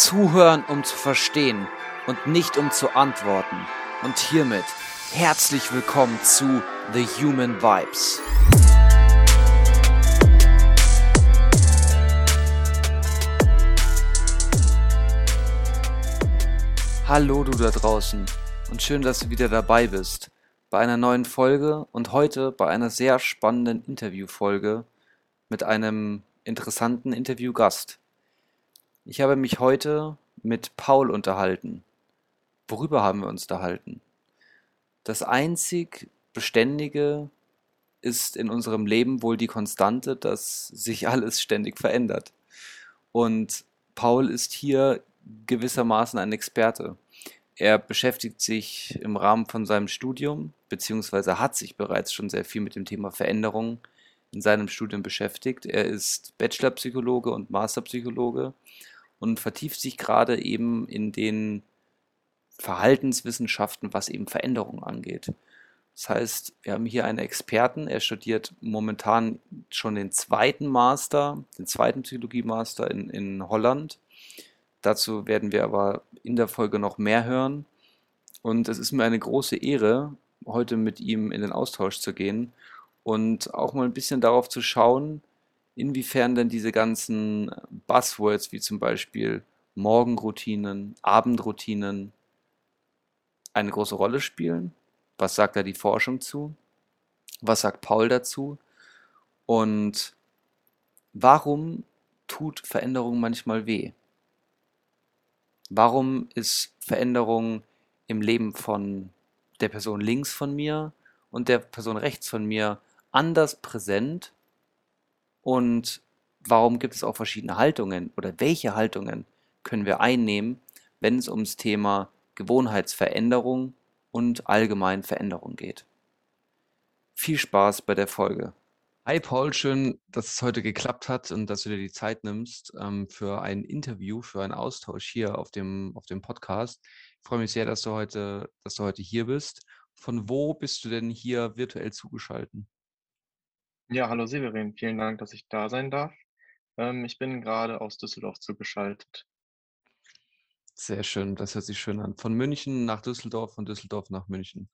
Zuhören, um zu verstehen und nicht um zu antworten. Und hiermit herzlich willkommen zu The Human Vibes. Hallo du da draußen und schön, dass du wieder dabei bist bei einer neuen Folge und heute bei einer sehr spannenden Interviewfolge mit einem interessanten Interviewgast. Ich habe mich heute mit Paul unterhalten. Worüber haben wir uns unterhalten? Das einzig Beständige ist in unserem Leben wohl die Konstante, dass sich alles ständig verändert. Und Paul ist hier gewissermaßen ein Experte. Er beschäftigt sich im Rahmen von seinem Studium, beziehungsweise hat sich bereits schon sehr viel mit dem Thema Veränderung in seinem Studium beschäftigt. Er ist Bachelorpsychologe und Masterpsychologe und vertieft sich gerade eben in den Verhaltenswissenschaften, was eben Veränderungen angeht. Das heißt, wir haben hier einen Experten, er studiert momentan schon den zweiten Master, den zweiten Psychologie-Master in, in Holland. Dazu werden wir aber in der Folge noch mehr hören. Und es ist mir eine große Ehre, heute mit ihm in den Austausch zu gehen und auch mal ein bisschen darauf zu schauen, inwiefern denn diese ganzen Buzzwords wie zum Beispiel Morgenroutinen, Abendroutinen eine große Rolle spielen. Was sagt da die Forschung zu? Was sagt Paul dazu? Und warum tut Veränderung manchmal weh? Warum ist Veränderung im Leben von der Person links von mir und der Person rechts von mir anders präsent und warum gibt es auch verschiedene Haltungen oder welche Haltungen können wir einnehmen, wenn es ums Thema Gewohnheitsveränderung und allgemein Veränderung geht. Viel Spaß bei der Folge. Hi Paul, schön, dass es heute geklappt hat und dass du dir die Zeit nimmst ähm, für ein Interview, für einen Austausch hier auf dem, auf dem Podcast. Ich freue mich sehr, dass du heute, dass du heute hier bist. Von wo bist du denn hier virtuell zugeschaltet? Ja, hallo Severin, vielen Dank, dass ich da sein darf. Ähm, ich bin gerade aus Düsseldorf zugeschaltet. Sehr schön, das hört sich schön an. Von München nach Düsseldorf, von Düsseldorf nach München.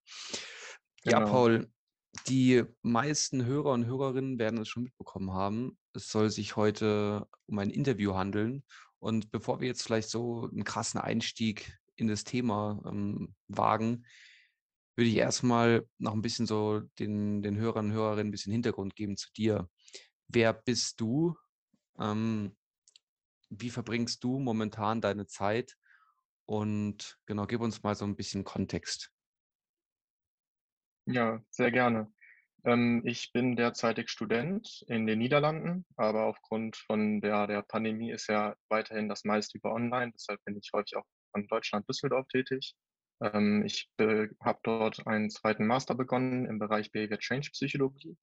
Ja, Genau. Paul, die meisten Hörer und Hörerinnen werden es schon mitbekommen haben. Es soll sich heute um ein Interview handeln. Und bevor wir jetzt vielleicht so einen krassen Einstieg in das Thema ähm, wagen, würde ich erstmal noch ein bisschen so den, den Hörern und Hörerinnen ein bisschen Hintergrund geben zu dir. Wer bist du? Ähm, wie verbringst du momentan deine Zeit? Und genau, gib uns mal so ein bisschen Kontext. Ja, sehr gerne. Ähm, ich bin derzeitig Student in den Niederlanden, aber aufgrund von der, der Pandemie ist ja weiterhin das meiste über online. Deshalb bin ich häufig auch von Deutschland Düsseldorf tätig. Ähm, ich habe dort einen zweiten Master begonnen im Bereich Behavior Change Psychologie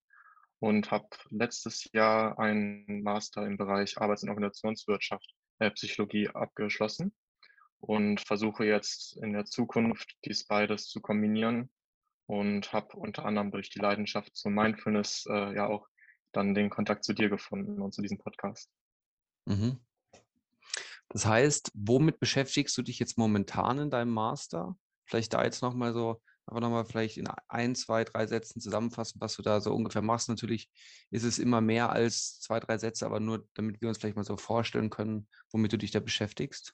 und habe letztes Jahr einen Master im Bereich Arbeits- und Organisationswirtschaft äh, Psychologie abgeschlossen und versuche jetzt in der Zukunft dies beides zu kombinieren und habe unter anderem durch die Leidenschaft zu Mindfulness äh, ja auch dann den Kontakt zu dir gefunden und zu diesem Podcast. Mhm. Das heißt, womit beschäftigst du dich jetzt momentan in deinem Master? Vielleicht da jetzt nochmal so, aber nochmal vielleicht in ein, zwei, drei Sätzen zusammenfassen, was du da so ungefähr machst. Natürlich ist es immer mehr als zwei, drei Sätze, aber nur damit wir uns vielleicht mal so vorstellen können, womit du dich da beschäftigst.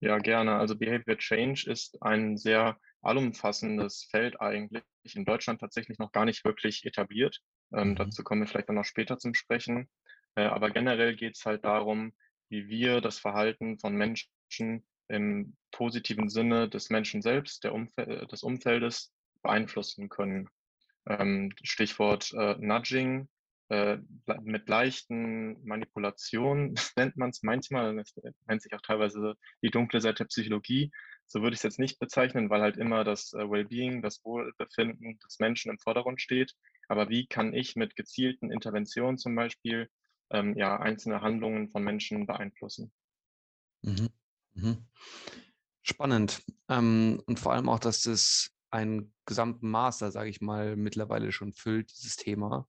Ja, gerne. Also Behavior Change ist ein sehr allumfassendes Feld eigentlich, in Deutschland tatsächlich noch gar nicht wirklich etabliert. Ähm, Mhm. dazu kommen wir vielleicht dann noch später zum Sprechen. Äh, aber generell geht es halt darum, wie wir das Verhalten von Menschen im positiven Sinne des Menschen selbst, Umfel des Umfeldes beeinflussen können. Ähm, Stichwort äh, Nudging, äh, mit leichten Manipulationen nennt man es manchmal, das nennt sich auch teilweise die dunkle Seite der Psychologie. So würde ich es jetzt nicht bezeichnen, weil halt immer das äh, Wellbeing, das Wohlbefinden des Menschen im Vordergrund steht. Aber wie kann ich mit gezielten Interventionen zum Beispiel ähm, ja, einzelne Handlungen von Menschen beeinflussen? Mhm. Mhm. Spannend. Ähm, und vor allem auch, dass das einen gesamten Master, sage ich mal, mittlerweile schon füllt, dieses Thema.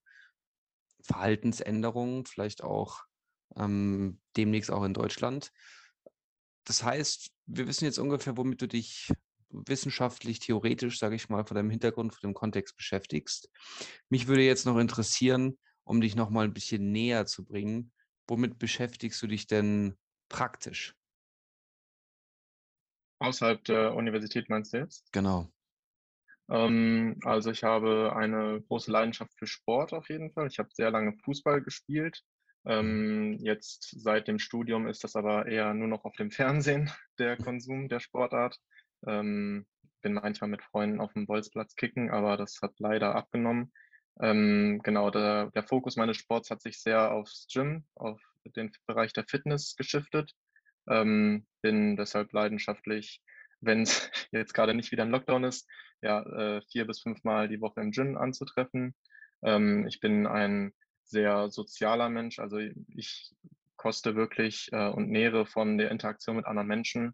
Verhaltensänderungen, vielleicht auch ähm, demnächst auch in Deutschland. das heißt, wir wissen jetzt ungefähr, womit du dich wissenschaftlich, theoretisch, sage ich mal, von deinem Hintergrund, von dem Kontext beschäftigst. Mich würde jetzt noch interessieren, um dich noch mal ein bisschen näher zu bringen, womit beschäftigst du dich denn praktisch? Außerhalb der Universität meinst du jetzt? Genau. Ähm, also ich habe eine große Leidenschaft für Sport auf jeden Fall. Ich habe sehr lange Fußball gespielt. Ähm, jetzt seit dem Studium ist das aber eher nur noch auf dem Fernsehen, der Konsum der Sportart. Ähm, bin manchmal mit Freunden auf dem Bolzplatz kicken, aber das hat leider abgenommen. Ähm, genau, der, der Fokus meines Sports hat sich sehr aufs Gym, auf den Bereich der Fitness geschiftet. Ähm, bin deshalb leidenschaftlich, wenn es jetzt gerade nicht wieder ein Lockdown ist, ja, äh, vier bis fünfmal die Woche im Gym anzutreffen. Ähm, ich bin ein sehr sozialer Mensch, also ich koste wirklich äh, und nähere von der Interaktion mit anderen Menschen.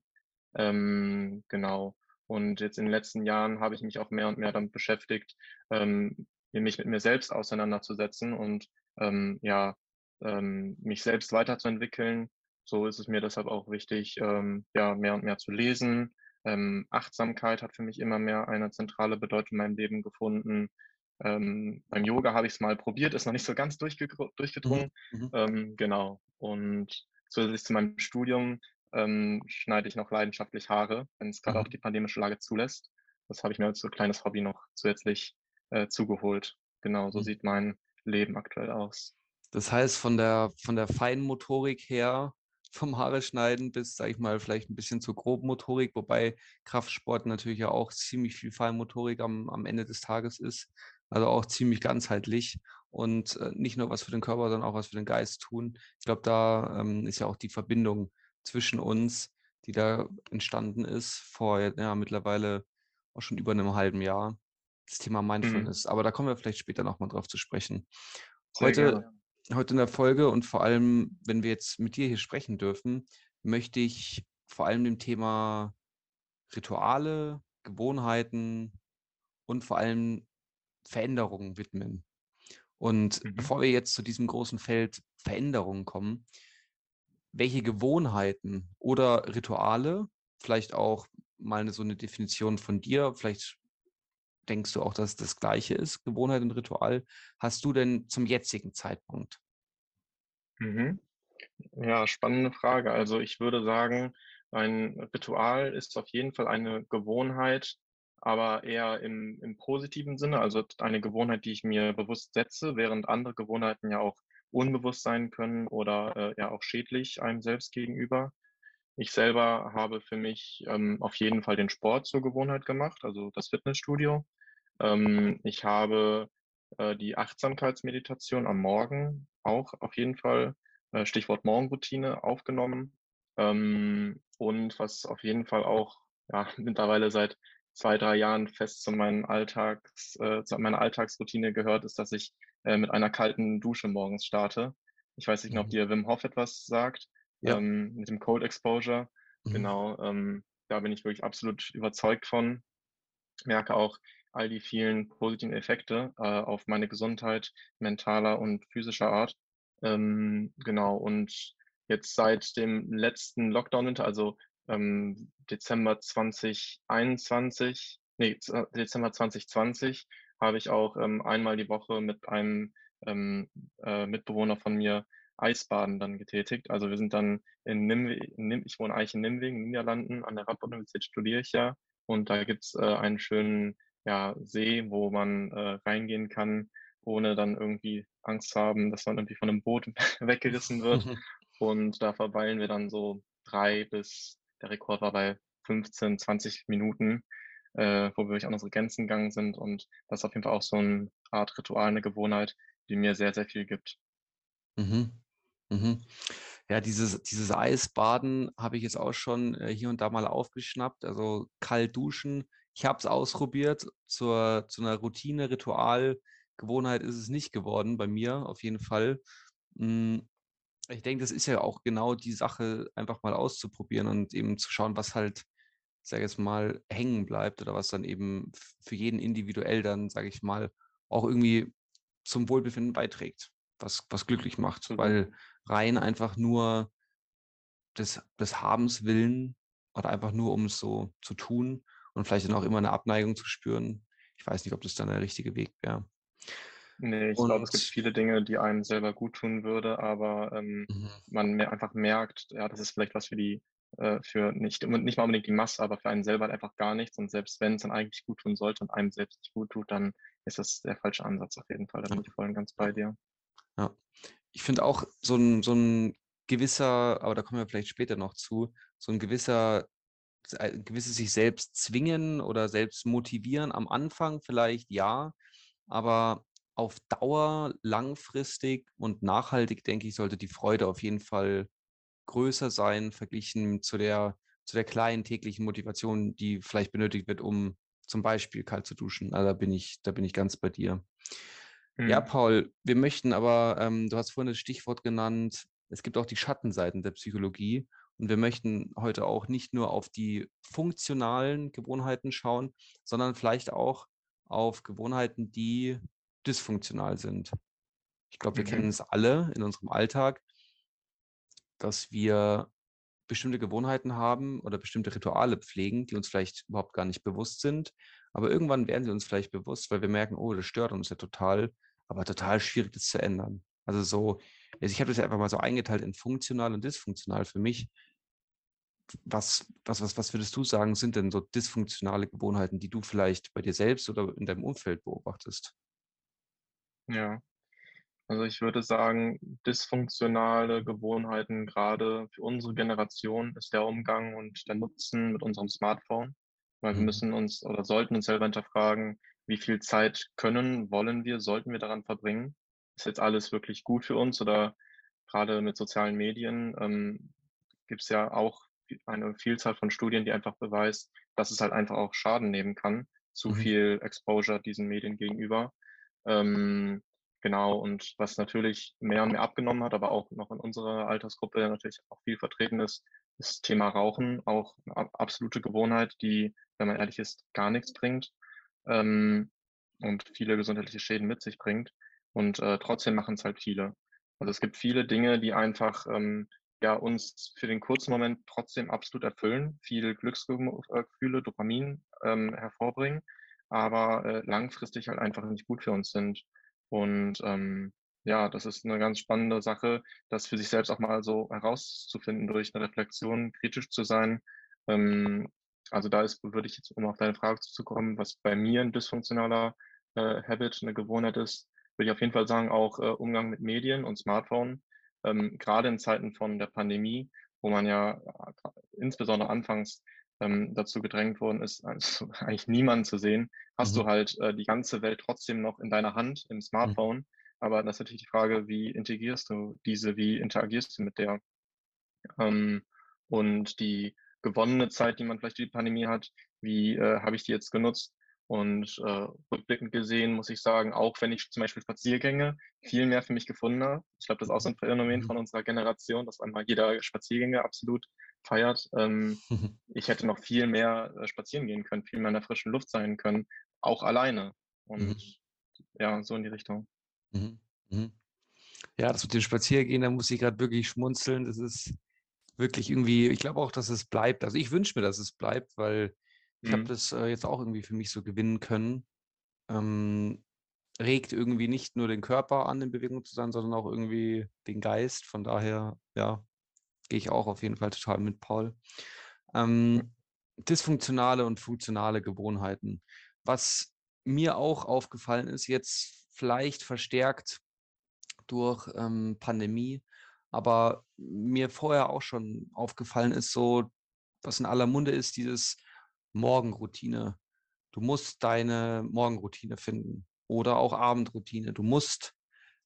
Ähm, genau. Und jetzt in den letzten Jahren habe ich mich auch mehr und mehr damit beschäftigt, ähm, mich mit mir selbst auseinanderzusetzen und ähm, ja, ähm, mich selbst weiterzuentwickeln. So ist es mir deshalb auch wichtig, ähm, ja, mehr und mehr zu lesen. Ähm, Achtsamkeit hat für mich immer mehr eine zentrale Bedeutung in meinem Leben gefunden. Ähm, beim Yoga habe ich es mal probiert, ist noch nicht so ganz durchgedrungen. Mhm. mhm. Ähm, genau. Und zusätzlich zu meinem Studium ähm, schneide ich noch leidenschaftlich Haare, wenn es gerade mhm. auch die pandemische Lage zulässt. Das habe ich mir als so kleines Hobby noch zusätzlich äh, zugeholt. Genau, so mhm. sieht mein Leben aktuell aus. Das heißt, von der, von der Feinmotorik her, vom Haare schneiden bis, sag ich mal, vielleicht ein bisschen zur Grobmotorik, wobei Kraftsport natürlich ja auch ziemlich viel Feinmotorik am, am Ende des Tages ist. Also auch ziemlich ganzheitlich und äh, nicht nur was für den Körper, sondern auch was für den Geist tun. Ich glaube, da ähm, ist ja auch die Verbindung zwischen uns, die da entstanden ist, vor ja, mittlerweile auch schon über einem halben Jahr das Thema Mindfulness. Mhm. Aber da kommen wir vielleicht später nochmal drauf zu sprechen. heute, heute in der Folge und vor allem, wenn wir jetzt mit dir hier sprechen dürfen, möchte ich vor allem dem Thema Rituale, Gewohnheiten und vor allem Veränderungen widmen. Und mhm. bevor wir jetzt zu diesem großen Feld Veränderungen kommen, welche Gewohnheiten oder Rituale, vielleicht auch mal eine, so eine Definition von dir, vielleicht denkst du auch, dass es das gleiche ist, Gewohnheit und Ritual, hast du denn zum jetzigen Zeitpunkt? Mhm. Ja, spannende Frage. Also ich würde sagen, ein Ritual ist auf jeden Fall eine Gewohnheit, aber eher im, im positiven Sinne, also eine Gewohnheit, die ich mir bewusst setze, während andere Gewohnheiten ja auch unbewusst sein können oder äh, ja auch schädlich einem selbst gegenüber. Ich selber habe für mich ähm, auf jeden Fall den Sport zur Gewohnheit gemacht, also das Fitnessstudio. Ähm, ich habe äh, die Achtsamkeitsmeditation am Morgen auch auf jeden Fall, äh, Stichwort Morgenroutine, aufgenommen. Ähm, und was auf jeden Fall auch ja, mittlerweile seit zwei, drei Jahren fest zu, meinen Alltags, äh, zu meiner Alltagsroutine gehört, ist, dass ich äh, mit einer kalten Dusche morgens starte. Ich weiß nicht mhm. ob dir Wim Hof etwas sagt ja. ähm, mit dem Cold Exposure. Mhm. Genau, ähm, da bin ich wirklich absolut überzeugt von. Merke auch all die vielen positiven Effekte äh, auf meine Gesundheit mentaler und physischer Art. Ähm, genau, und jetzt seit dem letzten Lockdown-Winter, also ähm, Dezember 2021, nee, Dezember 2020, habe ich auch ähm, einmal die Woche mit einem ähm, äh, Mitbewohner von mir Eisbaden dann getätigt. Also wir sind dann in Nimwegen, ich wohne eigentlich in Nimwegen, Niederlanden, an der Radboud-Universität studiere ich ja. Und da gibt's äh, einen schönen ja, See, wo man äh, reingehen kann, ohne dann irgendwie Angst zu haben, dass man irgendwie von einem Boot weggerissen wird. Und da verweilen wir dann so drei bis, der Rekord war bei 15, 20 Minuten, äh, wo wir wirklich an unsere Grenzen gegangen sind. Und das ist auf jeden Fall auch so eine Art Ritual, eine Gewohnheit, die mir sehr, sehr viel gibt. Mhm. Mhm. Ja, dieses, dieses Eisbaden habe ich jetzt auch schon äh, hier und da mal aufgeschnappt. Also kalt duschen. Ich habe es ausprobiert. Zur, zu einer Routine, Ritual, Gewohnheit ist es nicht geworden bei mir, auf jeden Fall. Hm, ich denke, das ist ja auch genau die Sache, einfach mal auszuprobieren und eben zu schauen, was halt, sage ich jetzt mal, hängen bleibt oder was dann eben für jeden individuell dann, sage ich mal, auch irgendwie zum Wohlbefinden beiträgt was, was glücklich macht, mhm. weil rein einfach nur des, des Habens willen oder einfach nur, um es so zu tun und vielleicht dann auch immer eine Abneigung zu spüren. Ich weiß nicht, ob das dann der richtige Weg wäre. Nee, ich glaube, es gibt viele Dinge, die einem selber gut tun würde, aber ähm, mhm. man mehr einfach merkt, ja, das ist vielleicht was für die, äh, für nicht, nicht mal unbedingt die Masse, aber für einen selber halt einfach gar nichts. Und selbst wenn es dann eigentlich gut tun sollte und einem selbst nicht gut tut, dann ist das der falsche Ansatz auf jeden Fall. Da bin ich voll und ganz bei dir. Ja. Ich finde auch so ein, so ein gewisser, aber da kommen wir vielleicht später noch zu, so ein gewisser gewisses sich selbst zwingen oder selbst motivieren am Anfang vielleicht ja, aber auf Dauer, langfristig und nachhaltig, denke ich, sollte die Freude auf jeden Fall größer sein, verglichen zu der, zu der kleinen täglichen Motivation, die vielleicht benötigt wird, um zum Beispiel kalt zu duschen. Also da bin ich, da bin ich ganz bei dir. Mhm. Ja, Paul, wir möchten aber, ähm, du hast vorhin das Stichwort genannt, es gibt auch die Schattenseiten der Psychologie. Und wir möchten heute auch nicht nur auf die funktionalen Gewohnheiten schauen, sondern vielleicht auch auf Gewohnheiten, die dysfunktional sind. Ich glaube, wir mhm. kennen es alle in unserem Alltag, dass wir bestimmte Gewohnheiten haben oder bestimmte Rituale pflegen, die uns vielleicht überhaupt gar nicht bewusst sind. Aber irgendwann werden sie uns vielleicht bewusst, weil wir merken, oh, das stört uns ja total, aber total schwierig, das zu ändern. Also so, also ich habe das ja einfach mal so eingeteilt in funktional und dysfunktional für mich. Was, was, was, was würdest du sagen, sind denn so dysfunktionale Gewohnheiten, die du vielleicht bei dir selbst oder in deinem Umfeld beobachtest? Ja, also ich würde sagen, dysfunktionale Gewohnheiten gerade für unsere Generation ist der Umgang und der Nutzen mit unserem Smartphone. Weil wir mhm. müssen uns oder sollten uns selber hinterfragen, wie viel Zeit können, wollen wir, sollten wir daran verbringen? Ist jetzt alles wirklich gut für uns oder gerade mit sozialen Medien ähm, gibt es ja auch eine Vielzahl von Studien, die einfach beweist, dass es halt einfach auch Schaden nehmen kann, zu mhm. viel Exposure diesen Medien gegenüber. Ähm, genau, und was natürlich mehr und mehr abgenommen hat, aber auch noch in unserer Altersgruppe natürlich auch viel vertreten ist, ist Thema Rauchen, auch eine absolute Gewohnheit, die, wenn man ehrlich ist, gar nichts bringt ähm, und viele gesundheitliche Schäden mit sich bringt. Und äh, trotzdem machen es halt viele. Also es gibt viele Dinge, die einfach ähm, ja, uns für den kurzen Moment trotzdem absolut erfüllen, viel Glücksgefühle, Dopamin ähm, hervorbringen, aber äh, langfristig halt einfach nicht gut für uns sind. Und ähm, ja, das ist eine ganz spannende Sache, das für sich selbst auch mal so herauszufinden, durch eine Reflexion kritisch zu sein. Ähm, also da ist, würde ich jetzt, um auf deine Frage zu kommen, was bei mir ein dysfunktionaler äh, Habit, eine Gewohnheit ist, würde ich auf jeden Fall sagen, auch äh, Umgang mit Medien und Smartphone. Ähm, gerade in Zeiten von der Pandemie, wo man ja äh, insbesondere anfangs ähm, dazu gedrängt worden ist, also eigentlich niemanden zu sehen, hast mhm. du halt äh, die ganze Welt trotzdem noch in deiner Hand im mhm. Smartphone. Mhm. Aber das ist natürlich die Frage, wie integrierst du diese, wie interagierst du mit der? Ähm, und die gewonnene Zeit, die man vielleicht durch die Pandemie hat, wie äh, habe ich die jetzt genutzt? Und äh, rückblickend gesehen muss ich sagen, auch wenn ich zum Beispiel Spaziergänge viel mehr für mich gefunden habe, ich glaube, das ist auch so ein Phänomen mhm. von unserer Generation, dass einmal jeder Spaziergänge absolut feiert. Ähm, ich hätte noch viel mehr äh, spazieren gehen können, viel mehr in der frischen Luft sein können, auch alleine. Und mhm. ja, so in die Richtung. Mhm. mhm. Ja, das mit dem Spaziergehen, da muss ich gerade wirklich schmunzeln. Das ist wirklich irgendwie, ich glaube auch, dass es bleibt. Also ich wünsche mir, dass es bleibt, weil ich habe mhm. das äh, jetzt auch irgendwie für mich so gewinnen können. Ähm, regt irgendwie nicht nur den Körper an, in Bewegung zu sein, sondern auch irgendwie den Geist. Von daher, ja, gehe ich auch auf jeden Fall total mit Paul. Ähm, dysfunktionale und funktionale Gewohnheiten. Was mir auch aufgefallen ist, jetzt vielleicht verstärkt durch ähm, Pandemie, aber mir vorher auch schon aufgefallen ist, so was in aller Munde ist, dieses Morgenroutine. Du musst deine Morgenroutine finden oder auch Abendroutine. Du musst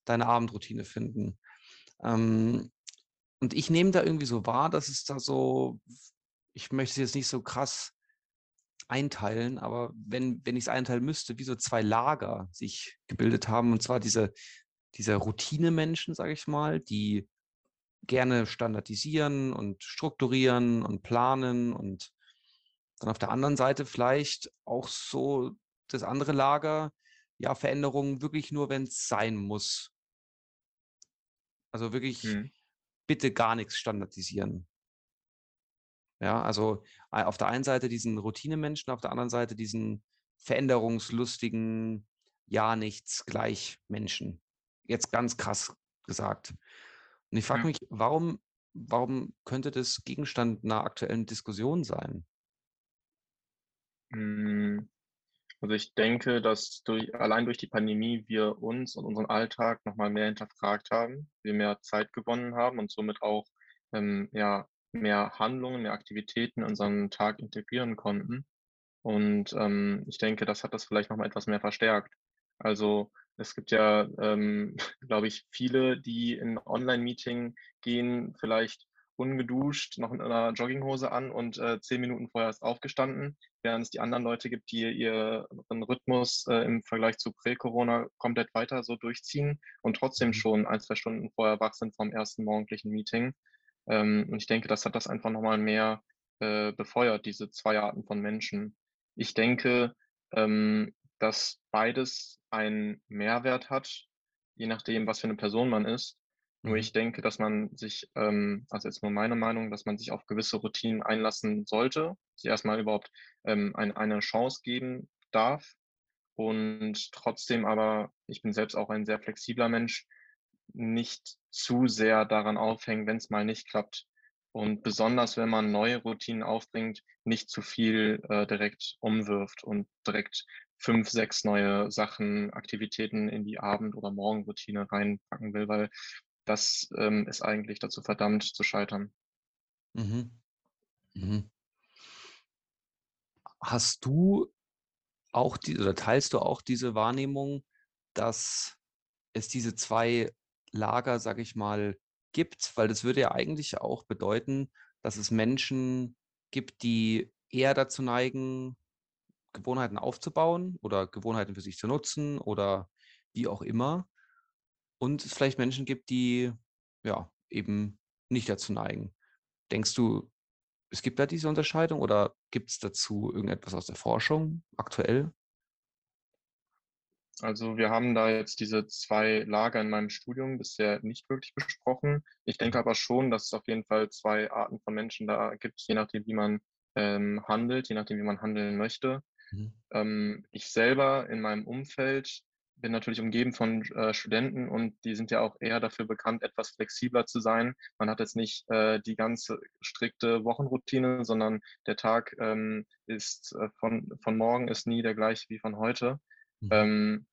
deine Abendroutine finden. Ähm, und ich nehme da irgendwie so wahr, dass es da so, ich möchte es jetzt nicht so krass einteilen, aber wenn, wenn ich es einteilen müsste, wie so zwei Lager sich gebildet haben, und zwar diese, diese Routine-Menschen, sage ich mal, die gerne standardisieren und strukturieren und planen und dann auf der anderen Seite vielleicht auch so das andere Lager, ja, Veränderungen wirklich nur, wenn es sein muss. Also wirklich mhm. bitte gar nichts standardisieren. Ja, also auf der einen Seite diesen Routinemenschen, auf der anderen Seite diesen veränderungslustigen, ja nichts gleich Menschen. Jetzt ganz krass gesagt. Und ich frage Ja. mich, warum, warum könnte das Gegenstand einer aktuellen Diskussion sein? Hm, also ich denke, dass durch, allein durch die Pandemie wir uns und unseren Alltag nochmal mehr hinterfragt haben, wir mehr Zeit gewonnen haben und somit auch ähm, ja, mehr Handlungen, mehr Aktivitäten in unseren Tag integrieren konnten. Und ähm, ich denke, das hat das vielleicht nochmal etwas mehr verstärkt. Also es gibt ja, ähm, glaube ich, viele, die in Online-Meeting gehen, vielleicht ungeduscht, noch in einer Jogginghose an und äh, zehn Minuten vorher ist aufgestanden, während es die anderen Leute gibt, die ihren Rhythmus äh, im Vergleich zu Prä-Corona komplett weiter so durchziehen und trotzdem Mhm. schon ein, zwei Stunden vorher wach sind vom ersten morgendlichen Meeting. Ähm, und ich denke, das hat das einfach nochmal mehr äh, befeuert, diese zwei Arten von Menschen. Ich denke, ähm, dass beides einen Mehrwert hat, je nachdem, was für eine Person man ist. Nur Mhm. ich denke, dass man sich, ähm, also jetzt nur meine Meinung, dass man sich auf gewisse Routinen einlassen sollte, sich erstmal überhaupt ähm, ein, eine Chance geben darf. Und trotzdem aber, ich bin selbst auch ein sehr flexibler Mensch, nicht zu sehr daran aufhängen, wenn es mal nicht klappt. Und besonders, wenn man neue Routinen aufbringt, nicht zu viel äh, direkt umwirft und direkt fünf, sechs neue Sachen, Aktivitäten in die Abend- oder Morgenroutine reinpacken will, weil das ähm, ist eigentlich dazu verdammt zu scheitern. Mhm. Mhm. Hast du auch die oder teilst du auch diese Wahrnehmung, dass es diese zwei Lager, sage ich mal, gibt? Weil das würde ja eigentlich auch bedeuten, dass es Menschen gibt, die eher dazu neigen, Gewohnheiten aufzubauen oder Gewohnheiten für sich zu nutzen oder wie auch immer. Und es vielleicht Menschen gibt, die ja eben nicht dazu neigen. Denkst du, es gibt da diese Unterscheidung oder gibt es dazu irgendetwas aus der Forschung aktuell? Also wir haben da jetzt diese zwei Lager in meinem Studium bisher nicht wirklich besprochen. Ich denke aber schon, dass es auf jeden Fall zwei Arten von Menschen da gibt, je nachdem, wie man ähm, handelt, je nachdem, wie man handeln möchte. Mhm. Ähm, ich selber in meinem Umfeld bin natürlich umgeben von äh, Studenten und die sind ja auch eher dafür bekannt, etwas flexibler zu sein. Man hat jetzt nicht äh, die ganze strikte Wochenroutine, sondern der Tag ähm, ist äh, von, von morgen ist nie der gleiche wie von heute. Mhm. Ähm,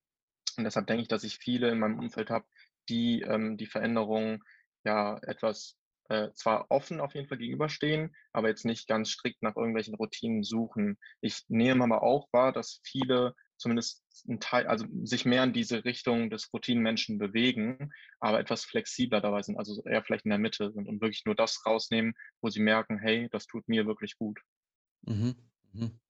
und deshalb denke ich, dass ich viele in meinem Umfeld habe, die ähm, die Veränderung ja etwas äh, zwar offen auf jeden Fall gegenüberstehen, aber jetzt nicht ganz strikt nach irgendwelchen Routinen suchen. Ich nehme aber auch wahr, dass viele zumindest ein Teil, also sich mehr in diese Richtung des Routinenmenschen bewegen, aber etwas flexibler dabei sind, also eher vielleicht in der Mitte sind und wirklich nur das rausnehmen, wo sie merken, hey, das tut mir wirklich gut. Mhm. Mhm.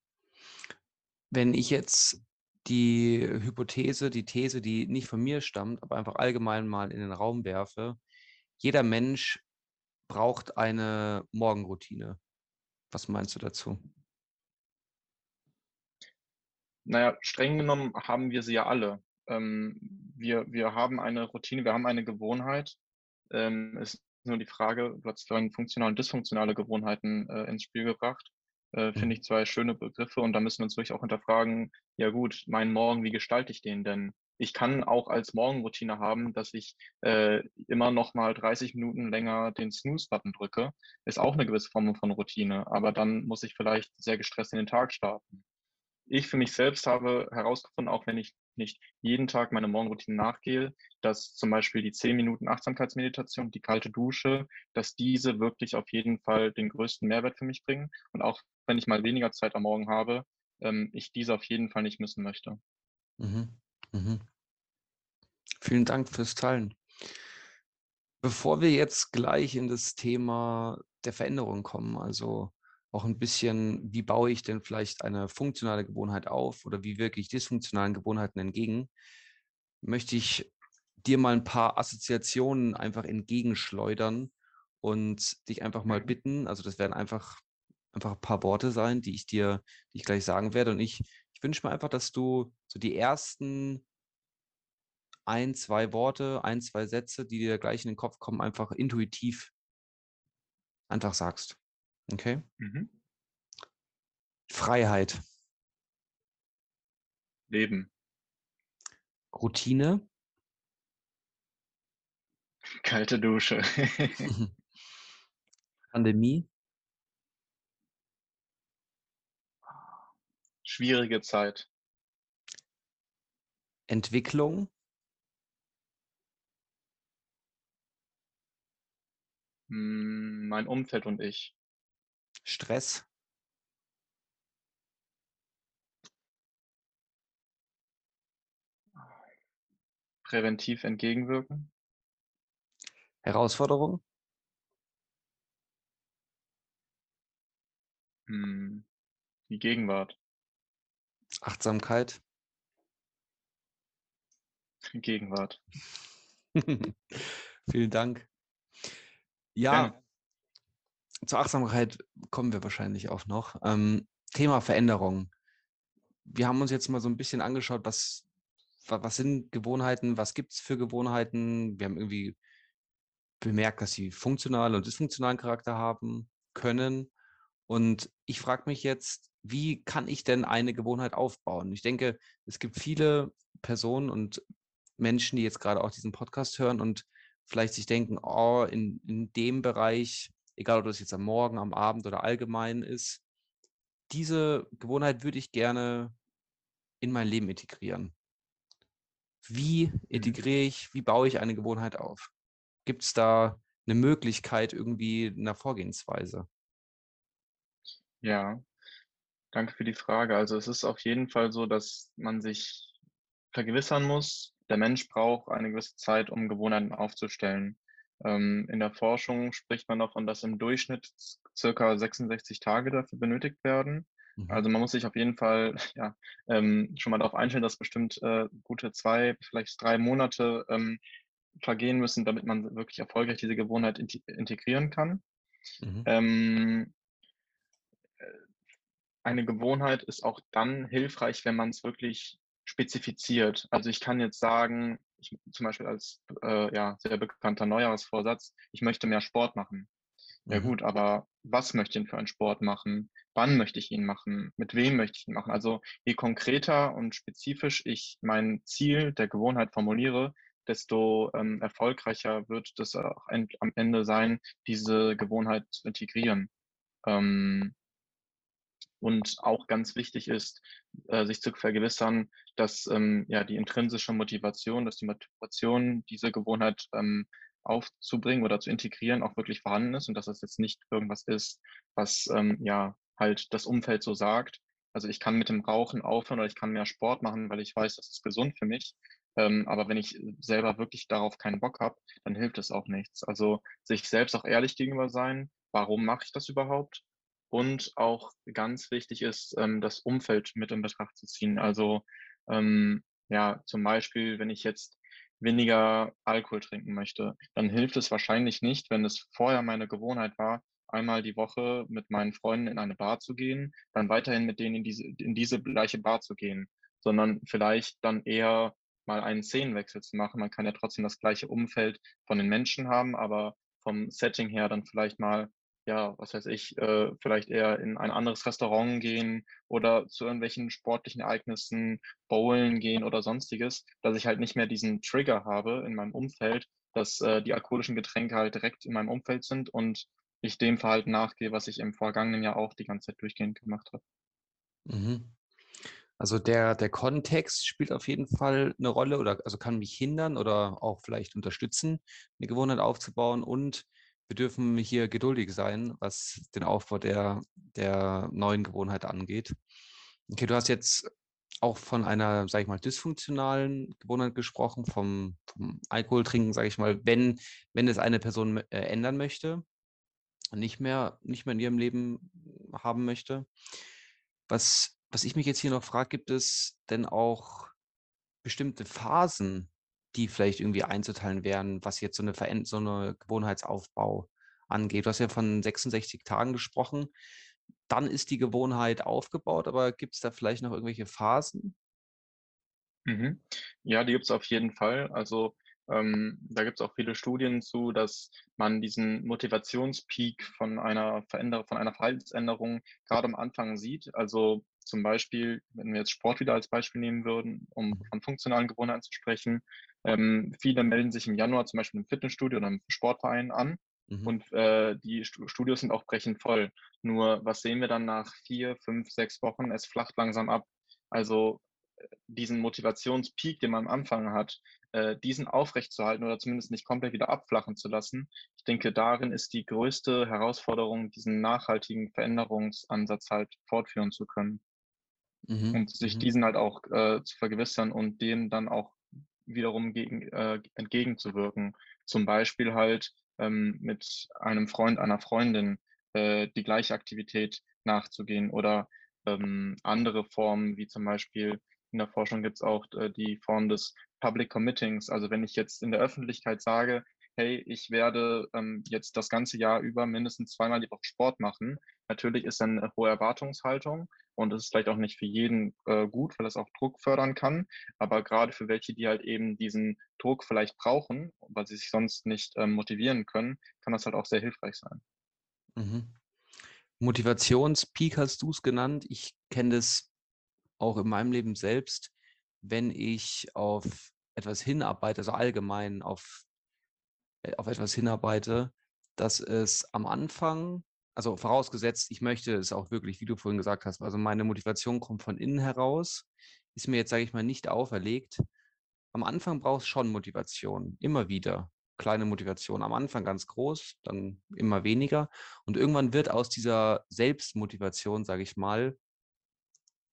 Wenn ich jetzt die Hypothese, die These, die nicht von mir stammt, aber einfach allgemein mal in den Raum werfe, jeder Mensch braucht eine Morgenroutine. Was meinst du dazu? Naja, streng genommen haben wir sie ja alle. Ähm, wir, wir haben eine Routine, wir haben eine Gewohnheit. Ähm, es ist nur die Frage, du hast vorhin funktionale und dysfunktionale Gewohnheiten äh, ins Spiel gebracht. Äh, Finde Mhm. ich zwei schöne Begriffe und da müssen wir uns wirklich auch hinterfragen, ja gut, meinen Morgen, wie gestalte ich den denn? Ich kann auch als Morgenroutine haben, dass ich äh, immer noch mal 30 Minuten länger den Snooze-Button drücke. Ist auch eine gewisse Form von Routine, aber dann muss ich vielleicht sehr gestresst in den Tag starten ich für mich selbst habe herausgefunden, auch wenn ich nicht jeden Tag meine Morgenroutine nachgehe, dass zum Beispiel die 10 Minuten Achtsamkeitsmeditation, die kalte Dusche, dass diese wirklich auf jeden Fall den größten Mehrwert für mich bringen. Und auch wenn ich mal weniger Zeit am Morgen habe, ähm, ich diese auf jeden Fall nicht missen möchte. Mhm. Mhm. Vielen Dank fürs Teilen. Bevor wir jetzt gleich in das Thema der Veränderung kommen, also auch ein bisschen, wie baue ich denn vielleicht eine funktionale Gewohnheit auf oder wie wirke ich dysfunktionalen Gewohnheiten entgegen, möchte ich dir mal ein paar Assoziationen einfach entgegenschleudern und dich einfach mal Mhm. bitten, also das werden einfach, einfach ein paar Worte sein, die ich dir, die ich gleich sagen werde. Und ich, ich wünsche mir einfach, dass du so die ersten ein, zwei Worte, ein, zwei Sätze, die dir gleich in den Kopf kommen, einfach intuitiv einfach sagst. Okay. Mhm. Freiheit. Leben. Routine. Kalte Dusche. Pandemie. Schwierige Zeit. Entwicklung. Hm, mein Umfeld und ich. Stress. Präventiv entgegenwirken. Herausforderung. Hm, die Gegenwart. Achtsamkeit. Gegenwart. Vielen Dank. Ja, Gerne. Zur Achtsamkeit kommen wir wahrscheinlich auch noch. Ähm, Thema Veränderung. Wir haben uns jetzt mal so ein bisschen angeschaut, was, wa- was sind Gewohnheiten, was gibt es für Gewohnheiten. Wir haben irgendwie bemerkt, dass sie funktionalen und dysfunktionalen Charakter haben können. Und ich frage mich jetzt, wie kann ich denn eine Gewohnheit aufbauen? Ich denke, es gibt viele Personen und Menschen, die jetzt gerade auch diesen Podcast hören und vielleicht sich denken, oh, in, in dem Bereich, egal ob das jetzt am Morgen, am Abend oder allgemein ist, diese Gewohnheit würde ich gerne in mein Leben integrieren. Wie integriere ich, wie baue ich eine Gewohnheit auf? Gibt es da eine Möglichkeit irgendwie einer Vorgehensweise? Ja, danke für die Frage. Also es ist auf jeden Fall so, dass man sich vergewissern muss, der Mensch braucht eine gewisse Zeit, um Gewohnheiten aufzustellen. Ähm, in der Forschung spricht man davon, dass im Durchschnitt circa 66 Tage dafür benötigt werden. Mhm. Also man muss sich auf jeden Fall ja, ähm, schon mal darauf einstellen, dass bestimmt äh, gute zwei, vielleicht drei Monate ähm, vergehen müssen, damit man wirklich erfolgreich diese Gewohnheit inti- integrieren kann. Mhm. Ähm, eine Gewohnheit ist auch dann hilfreich, wenn man es wirklich spezifiziert. Also ich kann jetzt sagen, ich, zum Beispiel als äh, ja, sehr bekannter Neujahrsvorsatz, ich möchte mehr Sport machen. Ja Mhm. gut, aber was möchte ich denn für einen Sport machen? Wann möchte ich ihn machen? Mit wem möchte ich ihn machen? Also je konkreter und spezifisch ich mein Ziel der Gewohnheit formuliere, desto ähm, erfolgreicher wird das auch am Ende sein, diese Gewohnheit zu integrieren. Ähm, und auch ganz wichtig ist, äh, sich zu vergewissern, dass ähm, ja die intrinsische Motivation, dass die Motivation, diese Gewohnheit ähm, aufzubringen oder zu integrieren, auch wirklich vorhanden ist und dass das jetzt nicht irgendwas ist, was ähm, ja halt das Umfeld so sagt. Also ich kann mit dem Rauchen aufhören oder ich kann mehr Sport machen, weil ich weiß, das ist gesund für mich. Ähm, aber wenn ich selber wirklich darauf keinen Bock habe, dann hilft es auch nichts. Also sich selbst auch ehrlich gegenüber sein, warum mache ich das überhaupt? Und auch ganz wichtig ist, ähm, das Umfeld mit in Betracht zu ziehen. Also ähm, ja, zum Beispiel, wenn ich jetzt weniger Alkohol trinken möchte, dann hilft es wahrscheinlich nicht, wenn es vorher meine Gewohnheit war, einmal die Woche mit meinen Freunden in eine Bar zu gehen, dann weiterhin mit denen in diese, in diese gleiche Bar zu gehen, sondern vielleicht dann eher mal einen Szenenwechsel zu machen. Man kann ja trotzdem das gleiche Umfeld von den Menschen haben, aber vom Setting her dann vielleicht mal ja, was weiß ich, äh, vielleicht eher in ein anderes Restaurant gehen oder zu irgendwelchen sportlichen Ereignissen bowlen gehen oder sonstiges, dass ich halt nicht mehr diesen Trigger habe in meinem Umfeld, dass äh, die alkoholischen Getränke halt direkt in meinem Umfeld sind und ich dem Verhalten nachgehe, was ich im vergangenen Jahr auch die ganze Zeit durchgehend gemacht habe. Mhm. Also der, der Kontext spielt auf jeden Fall eine Rolle oder also kann mich hindern oder auch vielleicht unterstützen, eine Gewohnheit aufzubauen. Und wir dürfen hier geduldig sein, was den Aufbau der, der neuen Gewohnheit angeht. Okay, du hast jetzt auch von einer, sage ich mal, dysfunktionalen Gewohnheit gesprochen, vom, vom Alkoholtrinken, sage ich mal, wenn, wenn es eine Person äh, ändern möchte, nicht mehr, nicht mehr in ihrem Leben haben möchte. Was, was ich mich jetzt hier noch frage, gibt es denn auch bestimmte Phasen, die vielleicht irgendwie einzuteilen wären, was jetzt so eine, Veränd so eine Gewohnheitsaufbau angeht? Du hast ja von 66 Tagen gesprochen. Dann ist die Gewohnheit aufgebaut, aber gibt es da vielleicht noch irgendwelche Phasen? Mhm. Ja, die gibt's auf jeden Fall. Also Ähm, da gibt es auch viele Studien zu, dass man diesen Motivationspeak von einer Veränderung, von einer Verhaltensänderung gerade am Anfang sieht. Also zum Beispiel, wenn wir jetzt Sport wieder als Beispiel nehmen würden, um mhm. von funktionalen Gewohnheiten zu sprechen, ähm, viele melden sich im Januar zum Beispiel im Fitnessstudio oder im Sportverein an mhm. und äh, die Studios sind auch brechend voll. Nur was sehen wir dann nach vier, fünf, sechs Wochen? Es flacht langsam ab. Also diesen Motivationspeak, den man am Anfang hat, äh, diesen aufrechtzuerhalten oder zumindest nicht komplett wieder abflachen zu lassen. Ich denke, darin ist die größte Herausforderung, diesen nachhaltigen Veränderungsansatz halt fortführen zu können. Mhm. Und sich mhm. diesen halt auch äh, zu vergewissern und dem dann auch wiederum gegen, äh, entgegenzuwirken. Zum Beispiel halt ähm, mit einem Freund, einer Freundin äh, die gleiche Aktivität nachzugehen oder ähm, andere Formen, wie zum Beispiel in der Forschung gibt es auch äh, die Form des Public Committings. Also wenn ich jetzt in der Öffentlichkeit sage, hey, ich werde ähm, jetzt das ganze Jahr über mindestens zweimal die Woche Sport machen. Natürlich ist dann eine hohe Erwartungshaltung und es ist vielleicht auch nicht für jeden äh, gut, weil es auch Druck fördern kann. Aber gerade für welche, die halt eben diesen Druck vielleicht brauchen, weil sie sich sonst nicht ähm, motivieren können, kann das halt auch sehr hilfreich sein. Mhm. Motivationspeak hast du es genannt. Ich kenne das auch in meinem Leben selbst, wenn ich auf etwas hinarbeite, also allgemein auf, äh, auf etwas hinarbeite, dass es am Anfang, also vorausgesetzt, ich möchte es auch wirklich, wie du vorhin gesagt hast, also meine Motivation kommt von innen heraus, ist mir jetzt, sage ich mal, nicht auferlegt. Am Anfang brauchst du schon Motivation, immer wieder. Kleine Motivation, am Anfang ganz groß, dann immer weniger. Und irgendwann wird aus dieser Selbstmotivation, sage ich mal,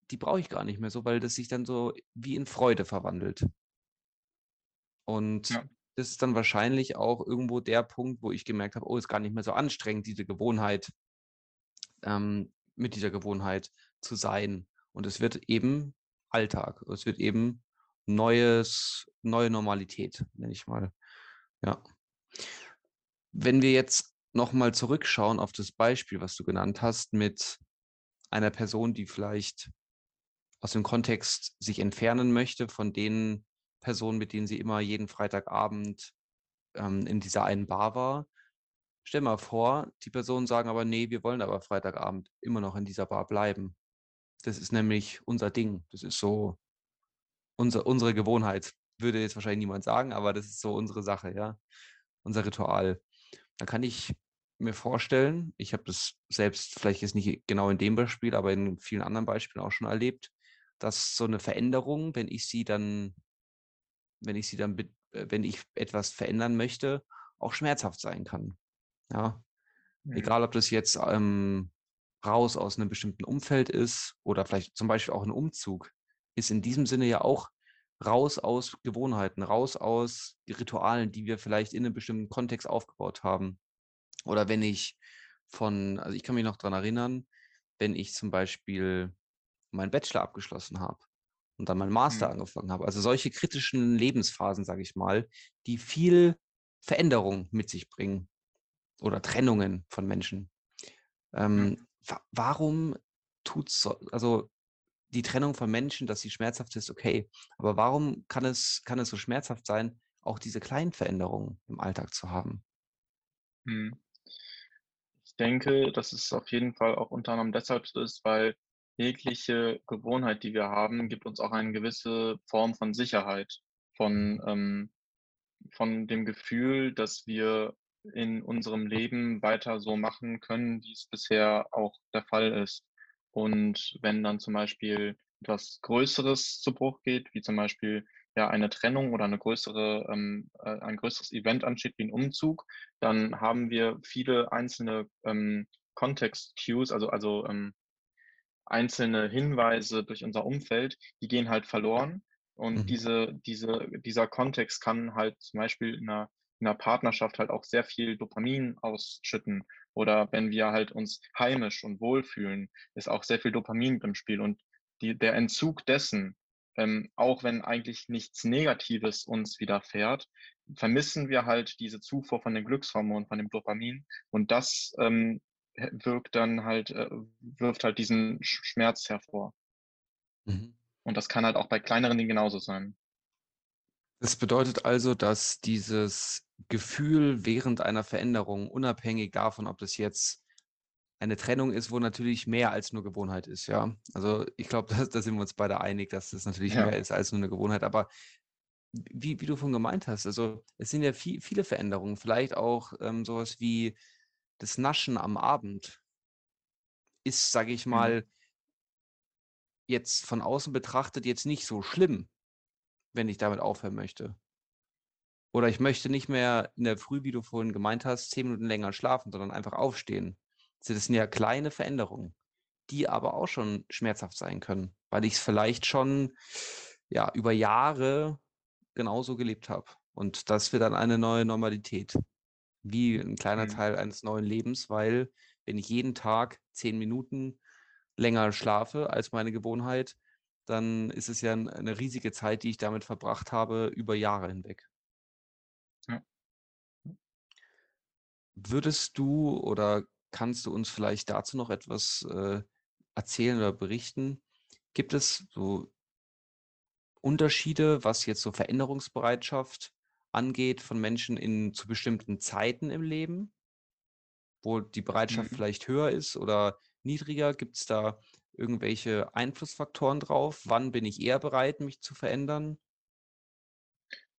die brauche ich gar nicht mehr so, weil das sich dann so wie in Freude verwandelt. Und ja. Das ist dann wahrscheinlich auch irgendwo der Punkt, wo ich gemerkt habe, oh, ist gar nicht mehr so anstrengend, diese Gewohnheit, ähm, mit dieser Gewohnheit zu sein. Und es wird eben Alltag. Es wird eben neues, neue Normalität, nenne ich mal. Ja. Wenn wir jetzt nochmal zurückschauen auf das Beispiel, was du genannt hast, mit einer Person, die vielleicht aus dem Kontext sich entfernen möchte von den Personen, mit denen sie immer jeden Freitagabend ähm, in dieser einen Bar war. Stell mal vor, die Personen sagen aber, nee, wir wollen aber Freitagabend immer noch in dieser Bar bleiben. Das ist nämlich unser Ding. Das ist so unser, unsere Gewohnheit. Würde jetzt wahrscheinlich niemand sagen, aber das ist so unsere Sache, ja. Unser Ritual. Da kann ich mir vorstellen, ich habe das selbst vielleicht jetzt nicht genau in dem Beispiel, aber in vielen anderen Beispielen auch schon erlebt, dass so eine Veränderung, wenn ich sie dann, wenn ich sie dann, äh, wenn ich etwas verändern möchte, auch schmerzhaft sein kann. Ja. Mhm. Egal, ob das jetzt ähm, raus aus einem bestimmten Umfeld ist oder vielleicht zum Beispiel auch ein Umzug, ist in diesem Sinne ja auch raus aus Gewohnheiten, raus aus Ritualen, die wir vielleicht in einem bestimmten Kontext aufgebaut haben. Oder wenn ich von, also ich kann mich noch daran erinnern, wenn ich zum Beispiel meinen Bachelor abgeschlossen habe und dann meinen Master mhm. angefangen habe. Also solche kritischen Lebensphasen, sage ich mal, die viel Veränderung mit sich bringen oder Trennungen von Menschen. Ähm, ja. Warum tut es so, also die Trennung von Menschen, dass sie schmerzhaft ist, okay. Aber warum kann es, kann es so schmerzhaft sein, auch diese kleinen Veränderungen im Alltag zu haben? Mhm. Ich denke, dass es auf jeden Fall auch unter anderem deshalb so ist, weil jegliche Gewohnheit, die wir haben, gibt uns auch eine gewisse Form von Sicherheit, von, ähm, von dem Gefühl, dass wir in unserem Leben weiter so machen können, wie es bisher auch der Fall ist. Und wenn dann zum Beispiel etwas Größeres zu Bruch geht, wie zum Beispiel ja eine Trennung oder eine größere, ähm, äh, ein größeres Event ansteht wie ein Umzug, dann haben wir viele einzelne ähm, Context-Cues, also, also ähm, einzelne Hinweise durch unser Umfeld, die gehen halt verloren. Und mhm. diese, diese, dieser Kontext kann halt zum Beispiel in einer, in einer Partnerschaft halt auch sehr viel Dopamin ausschütten. Oder wenn wir halt uns heimisch und wohlfühlen, ist auch sehr viel Dopamin im Spiel. Und die, der Entzug dessen, ähm, auch wenn eigentlich nichts Negatives uns widerfährt, vermissen wir halt diese Zufuhr von den Glückshormonen, von dem Dopamin. Und das ähm, wirkt dann halt, äh, wirft halt diesen Schmerz hervor. Mhm. Und das kann halt auch bei kleineren Dingen genauso sein. Das bedeutet also, dass dieses Gefühl während einer Veränderung, unabhängig davon, ob das jetzt eine Trennung ist, wo natürlich mehr als nur Gewohnheit ist, ja. Also ich glaube, da, da sind wir uns beide einig, dass das natürlich Ja. mehr ist als nur eine Gewohnheit. Aber wie, wie du von gemeint hast, also es sind ja viel, viele Veränderungen, vielleicht auch ähm, sowas wie das Naschen am Abend ist, sage ich Mhm. mal, jetzt von außen betrachtet jetzt nicht so schlimm, wenn ich damit aufhören möchte. Oder ich möchte nicht mehr in der Früh, wie du vorhin gemeint hast, 10 Minuten länger schlafen, sondern einfach aufstehen. Das sind ja kleine Veränderungen, die aber auch schon schmerzhaft sein können, weil ich es vielleicht schon, ja, über Jahre genauso gelebt habe. Und das wird dann eine neue Normalität, wie ein kleiner Mhm. Teil eines neuen Lebens, weil wenn ich jeden Tag 10 Minuten länger schlafe als meine Gewohnheit, dann ist es ja 'n 'ne riesige Zeit, die ich damit verbracht habe über Jahre hinweg. Ja. Würdest du oder kannst du uns vielleicht dazu noch etwas, äh, erzählen oder berichten? Gibt es so Unterschiede, was jetzt so Veränderungsbereitschaft angeht von Menschen in zu bestimmten Zeiten im Leben, wo die Bereitschaft Mhm. vielleicht höher ist oder niedriger? Gibt es da irgendwelche Einflussfaktoren drauf? Wann bin ich eher bereit, mich zu verändern?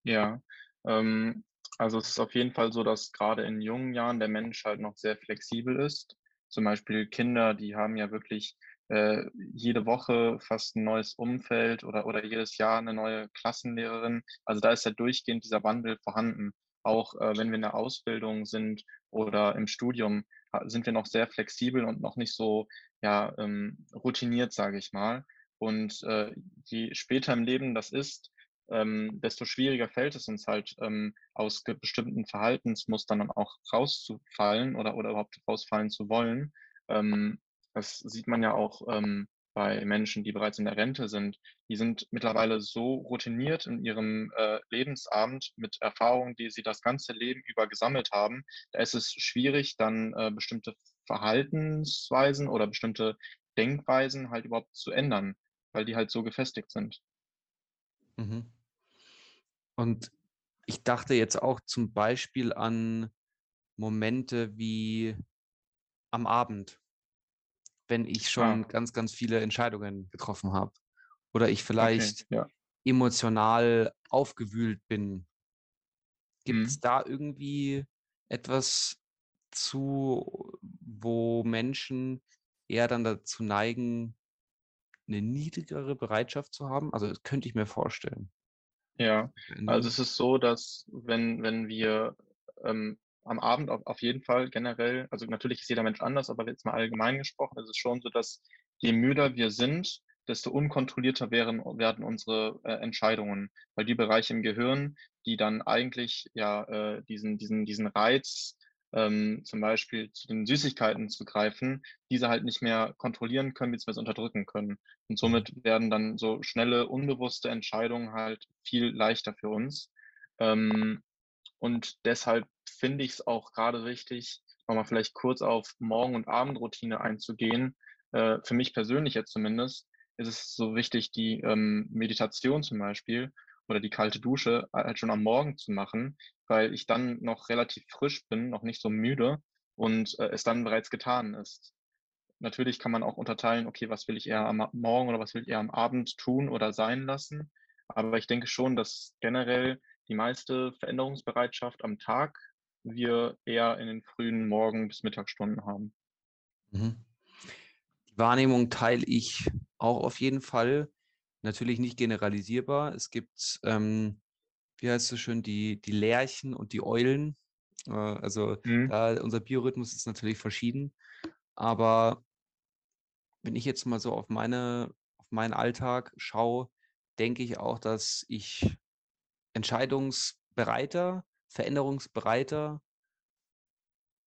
Ja, ähm, also es ist auf jeden Fall so, dass gerade in jungen Jahren der Mensch halt noch sehr flexibel ist. Zum Beispiel Kinder, die haben ja wirklich, äh, jede Woche fast ein neues Umfeld oder oder jedes Jahr eine neue Klassenlehrerin. Also, da ist ja durchgehend dieser Wandel vorhanden. Auch, äh, wenn wir in der Ausbildung sind oder im Studium, sind wir noch sehr flexibel und noch nicht so, ja, ähm, routiniert, sage ich mal. Und, äh, je später im Leben das ist, ähm, desto schwieriger fällt es uns halt, ähm, aus bestimmten Verhaltensmustern dann auch rauszufallen oder oder überhaupt rausfallen zu wollen. Ähm, das sieht man ja auch, ähm, bei Menschen, die bereits in der Rente sind. Die sind mittlerweile so routiniert in ihrem, äh, Lebensabend mit Erfahrungen, die sie das ganze Leben über gesammelt haben. Da ist es schwierig, dann, äh, bestimmte Verhaltensweisen oder bestimmte Denkweisen halt überhaupt zu ändern, weil die halt so gefestigt sind. Mhm. Und ich dachte jetzt auch zum Beispiel an Momente wie am Abend, wenn ich schon Ah, ganz, ganz viele Entscheidungen getroffen habe oder ich okay, vielleicht ja. emotional aufgewühlt bin. Gibt es Mhm. da irgendwie etwas zu, wo Menschen eher dann dazu neigen, eine niedrigere Bereitschaft zu haben? Also, das könnte ich mir vorstellen. Ja, also es ist so, dass wenn wenn wir, ähm, am Abend auf auf jeden Fall generell also natürlich ist jeder Mensch anders, aber jetzt mal allgemein gesprochen, ist es schon so, dass je müder wir sind, desto unkontrollierter wären werden unsere, äh, Entscheidungen. Weil die Bereiche im Gehirn, die dann eigentlich ja, äh, diesen diesen diesen Reiz, ähm, zum Beispiel zu den Süßigkeiten zu greifen, diese halt nicht mehr kontrollieren können beziehungsweise unterdrücken können. Und somit werden dann so schnelle, unbewusste Entscheidungen halt viel leichter für uns. Ähm, und deshalb finde ich es auch gerade wichtig, noch mal vielleicht kurz auf Morgen und Abendroutine einzugehen. Äh, für mich persönlich jetzt zumindest ist es so wichtig, die, ähm, Meditation zum Beispiel oder die kalte Dusche halt schon am Morgen zu machen, weil ich dann noch relativ frisch bin, noch nicht so müde und, äh, es dann bereits getan ist. Natürlich kann man auch unterteilen, okay, was will ich eher am Morgen oder was will ich eher am Abend tun oder sein lassen. Aber ich denke schon, dass generell die meiste Veränderungsbereitschaft am Tag wir eher in den frühen Morgen bis Mittagsstunden haben. Mhm. Die Wahrnehmung teile ich auch auf jeden Fall. Natürlich nicht generalisierbar. Es gibt, ähm, wie heißt es so schön, die die Lerchen und die Eulen. Äh, also, Mhm. da unser Biorhythmus ist natürlich verschieden. Aber wenn ich jetzt mal so auf meine auf meinen Alltag schaue, denke ich auch, dass ich entscheidungsbereiter, veränderungsbereiter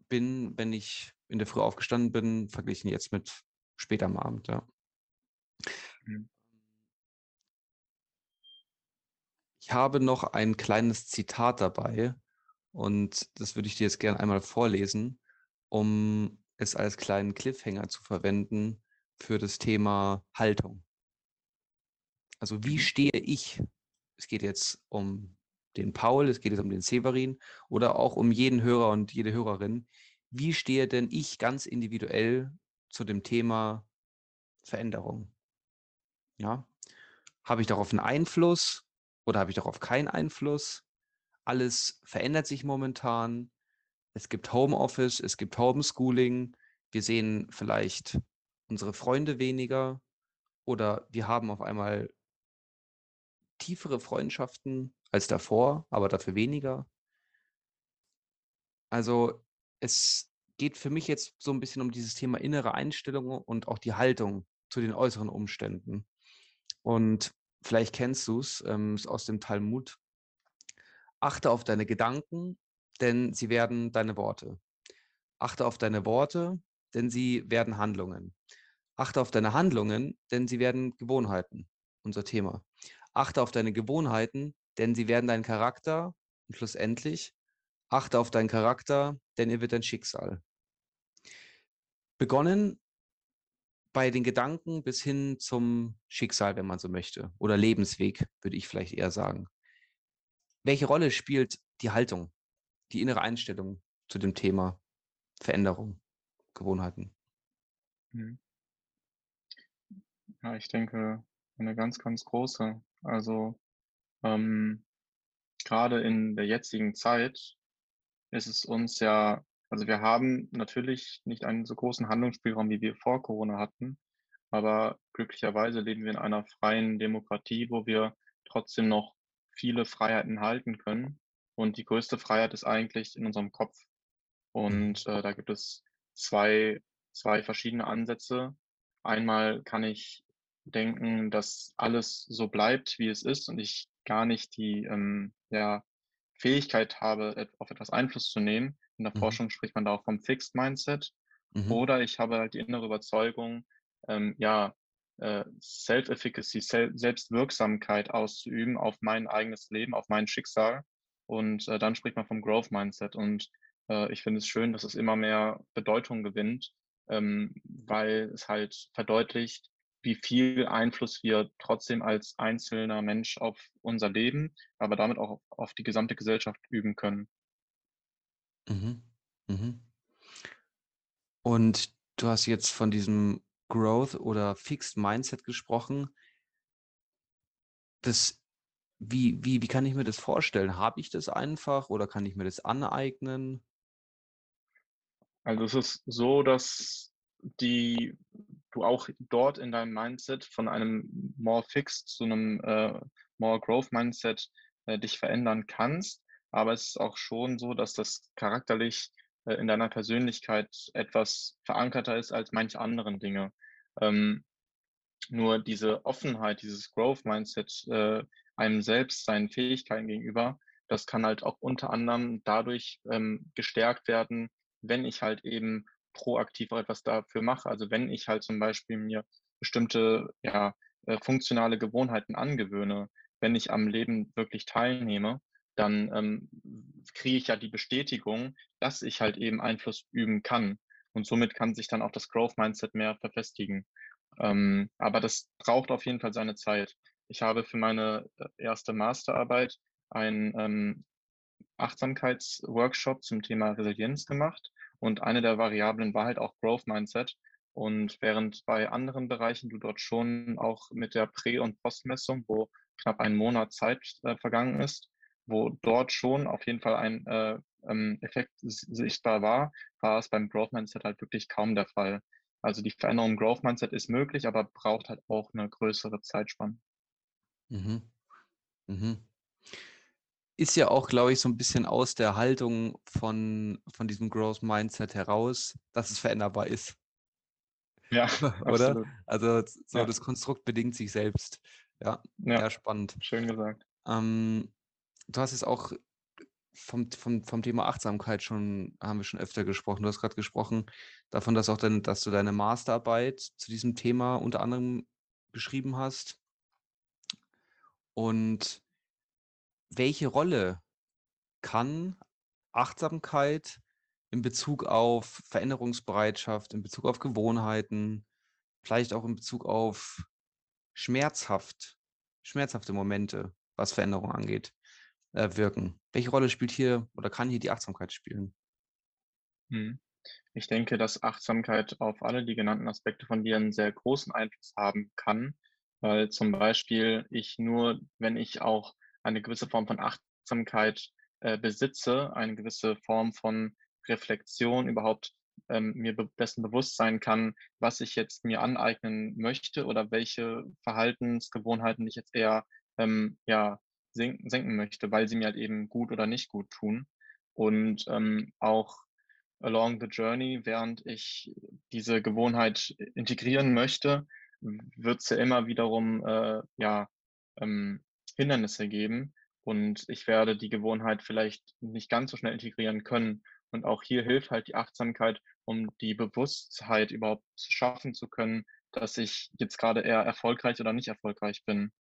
bin, wenn ich in der Früh aufgestanden bin, verglichen jetzt mit spät am Abend, ja. Mhm. Ich habe noch ein kleines Zitat dabei und das würde ich dir jetzt gerne einmal vorlesen, um es als kleinen Cliffhanger zu verwenden für das Thema Haltung. Also wie Mhm. stehe ich? Es geht jetzt um den Paul, es geht jetzt um den Severin oder auch um jeden Hörer und jede Hörerin. Wie stehe denn ich ganz individuell zu dem Thema Veränderung? Ja, habe ich darauf einen Einfluss oder habe ich darauf keinen Einfluss? Alles verändert sich momentan. Es gibt Homeoffice, es gibt Homeschooling. Wir sehen vielleicht unsere Freunde weniger oder wir haben auf einmal tiefere Freundschaften als davor, aber dafür weniger. Also es geht für mich jetzt so ein bisschen um dieses Thema innere Einstellung und auch die Haltung zu den äußeren Umständen. Und vielleicht kennst du es, ähm, aus dem Talmud. Achte auf deine Gedanken, denn sie werden deine Worte. Achte auf deine Worte, denn sie werden Handlungen. Achte auf deine Handlungen, denn sie werden Gewohnheiten. Unser Thema. Achte auf deine Gewohnheiten, denn sie werden dein Charakter und schlussendlich achte auf deinen Charakter, denn er wird dein Schicksal. Begonnen bei den Gedanken bis hin zum Schicksal, wenn man so möchte, oder Lebensweg, würde ich vielleicht eher sagen. Welche Rolle spielt die Haltung, die innere Einstellung zu dem Thema Veränderung, Gewohnheiten? Mhm. Ja, ich denke, eine ganz, ganz große. Also ähm, gerade in der jetzigen Zeit ist es uns ja, also wir haben natürlich nicht einen so großen Handlungsspielraum, wie wir vor Corona hatten, aber glücklicherweise leben wir in einer freien Demokratie, wo wir trotzdem noch viele Freiheiten halten können. Und die größte Freiheit ist eigentlich in unserem Kopf. Und äh, da gibt es zwei, zwei verschiedene Ansätze. Einmal kann ich denken, dass alles so bleibt, wie es ist und ich gar nicht die ähm, ja, Fähigkeit habe, auf etwas Einfluss zu nehmen. In der mhm. Forschung spricht man da auch vom Fixed Mindset. Mhm. Oder ich habe halt die innere Überzeugung, ähm, ja, äh, Self-Efficacy, Sel Selbstwirksamkeit auszuüben auf mein eigenes Leben, auf mein Schicksal. Und äh, dann spricht man vom Growth Mindset. Und äh, ich finde es schön, dass es immer mehr Bedeutung gewinnt, ähm, weil es halt verdeutlicht, wie viel Einfluss wir trotzdem als einzelner Mensch auf unser Leben, aber damit auch auf die gesamte Gesellschaft üben können. Mhm. Mhm. Und du hast jetzt von diesem Growth oder Fixed Mindset gesprochen. Das, wie, wie, wie kann ich mir das vorstellen? Habe ich das einfach oder kann ich mir das aneignen? Also es ist so, dass die du auch dort in deinem Mindset von einem more fixed zu einem äh, more growth Mindset äh, dich verändern kannst. Aber es ist auch schon so, dass das charakterlich äh, in deiner Persönlichkeit etwas verankerter ist als manche anderen Dinge. Ähm, nur diese Offenheit, dieses Growth Mindset äh, einem selbst, seinen Fähigkeiten gegenüber, das kann halt auch unter anderem dadurch ähm, gestärkt werden, wenn ich halt eben proaktiv auch etwas dafür mache. Also wenn ich halt zum Beispiel mir bestimmte ja, äh, funktionale Gewohnheiten angewöhne, wenn ich am Leben wirklich teilnehme, dann ähm, kriege ich ja die Bestätigung, dass ich halt eben Einfluss üben kann. Und somit kann sich dann auch das Growth Mindset mehr verfestigen. Ähm, aber das braucht auf jeden Fall seine Zeit. Ich habe für meine äh, erste Masterarbeit einen ähm, Achtsamkeitsworkshop zum Thema Resilienz gemacht. Und eine der Variablen war halt auch Growth Mindset. Und während bei anderen Bereichen du dort schon auch mit der Prä- und Postmessung, wo knapp ein Monat Zeit äh, vergangen ist, wo dort schon auf jeden Fall ein äh, ähm, Effekt sichtbar war, war es beim Growth Mindset halt wirklich kaum der Fall. Also die Veränderung im Growth Mindset ist möglich, aber braucht halt auch eine größere Zeitspanne. Mhm. Mhm ist ja auch, glaube ich, so ein bisschen aus der Haltung von, von diesem Growth Mindset heraus, dass es veränderbar ist. Ja, oder? Absolut. Also so ja. das Konstrukt bedingt sich selbst. Ja, ja. sehr spannend. Schön gesagt. Ähm, du hast es auch vom, vom, vom Thema Achtsamkeit schon, haben wir schon öfter gesprochen. Du hast gerade gesprochen davon, dass auch dann, dass du deine Masterarbeit zu diesem Thema unter anderem geschrieben hast. Und welche Rolle kann Achtsamkeit in Bezug auf Veränderungsbereitschaft, in Bezug auf Gewohnheiten, vielleicht auch in Bezug auf schmerzhaft, schmerzhafte Momente, was Veränderung angeht. äh, wirken. Welche Rolle spielt hier oder kann hier die Achtsamkeit spielen? Mhm. Ich denke, dass Achtsamkeit auf alle die genannten Aspekte von dir einen sehr großen Einfluss haben kann, weil zum Beispiel ich nur, wenn ich auch eine gewisse Form von Achtsamkeit äh, besitze, eine gewisse Form von Reflexion überhaupt ähm, mir be dessen bewusst sein kann, was ich jetzt mir aneignen möchte oder welche Verhaltensgewohnheiten ich jetzt eher ähm, ja, senken, senken möchte, weil sie mir halt eben gut oder nicht gut tun. Und ähm, auch along the journey, während ich diese Gewohnheit integrieren möchte, wird ja immer wiederum äh, ja, ähm, Hindernisse geben und ich werde die Gewohnheit vielleicht nicht ganz so schnell integrieren können. Und auch hier hilft halt die Achtsamkeit, um die Bewusstheit überhaupt schaffen zu können, dass ich jetzt gerade eher erfolgreich oder nicht erfolgreich bin.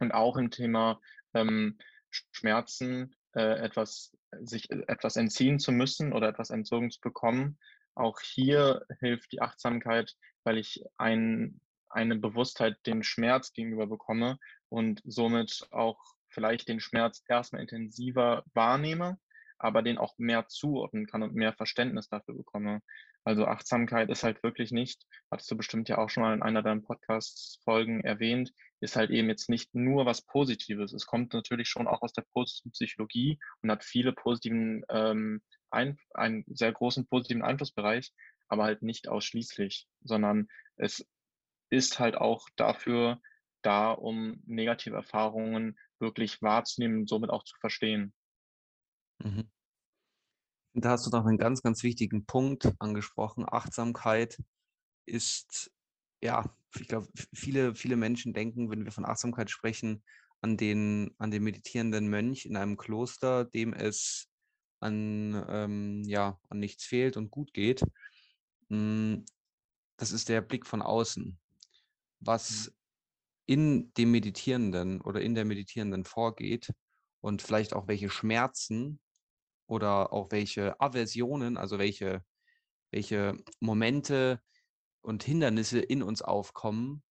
Und auch im Thema ähm, Schmerzen äh, etwas, sich etwas entziehen zu müssen oder etwas entzogen zu bekommen. Auch hier hilft die Achtsamkeit, weil ich ein, eine Bewusstheit dem Schmerz gegenüber bekomme und somit auch vielleicht den Schmerz erstmal intensiver wahrnehme aber den auch mehr zuordnen kann und mehr Verständnis dafür bekomme. Also Achtsamkeit ist halt wirklich nicht, hattest du bestimmt ja auch schon mal in einer deiner Podcast-Folgen erwähnt, ist halt eben jetzt nicht nur was Positives. Es kommt natürlich schon auch aus der positiven Psychologie und hat viele positiven, ähm, ein, einen sehr großen positiven Einflussbereich, aber halt nicht ausschließlich, sondern es ist halt auch dafür da, um negative Erfahrungen wirklich wahrzunehmen und somit auch zu verstehen. Mhm. Da hast du noch einen ganz, ganz wichtigen Punkt angesprochen. Achtsamkeit ist, ja, ich glaube, viele, viele Menschen denken, wenn wir von Achtsamkeit sprechen, an den, an den meditierenden Mönch in einem Kloster, dem es an, ähm, ja, an nichts fehlt und gut geht. Hm, das ist der Blick von außen. Was mhm. In dem Meditierenden oder in der Meditierenden vorgeht und vielleicht auch welche Schmerzen oder auch welche Aversionen, also welche, welche Momente und Hindernisse in uns aufkommen,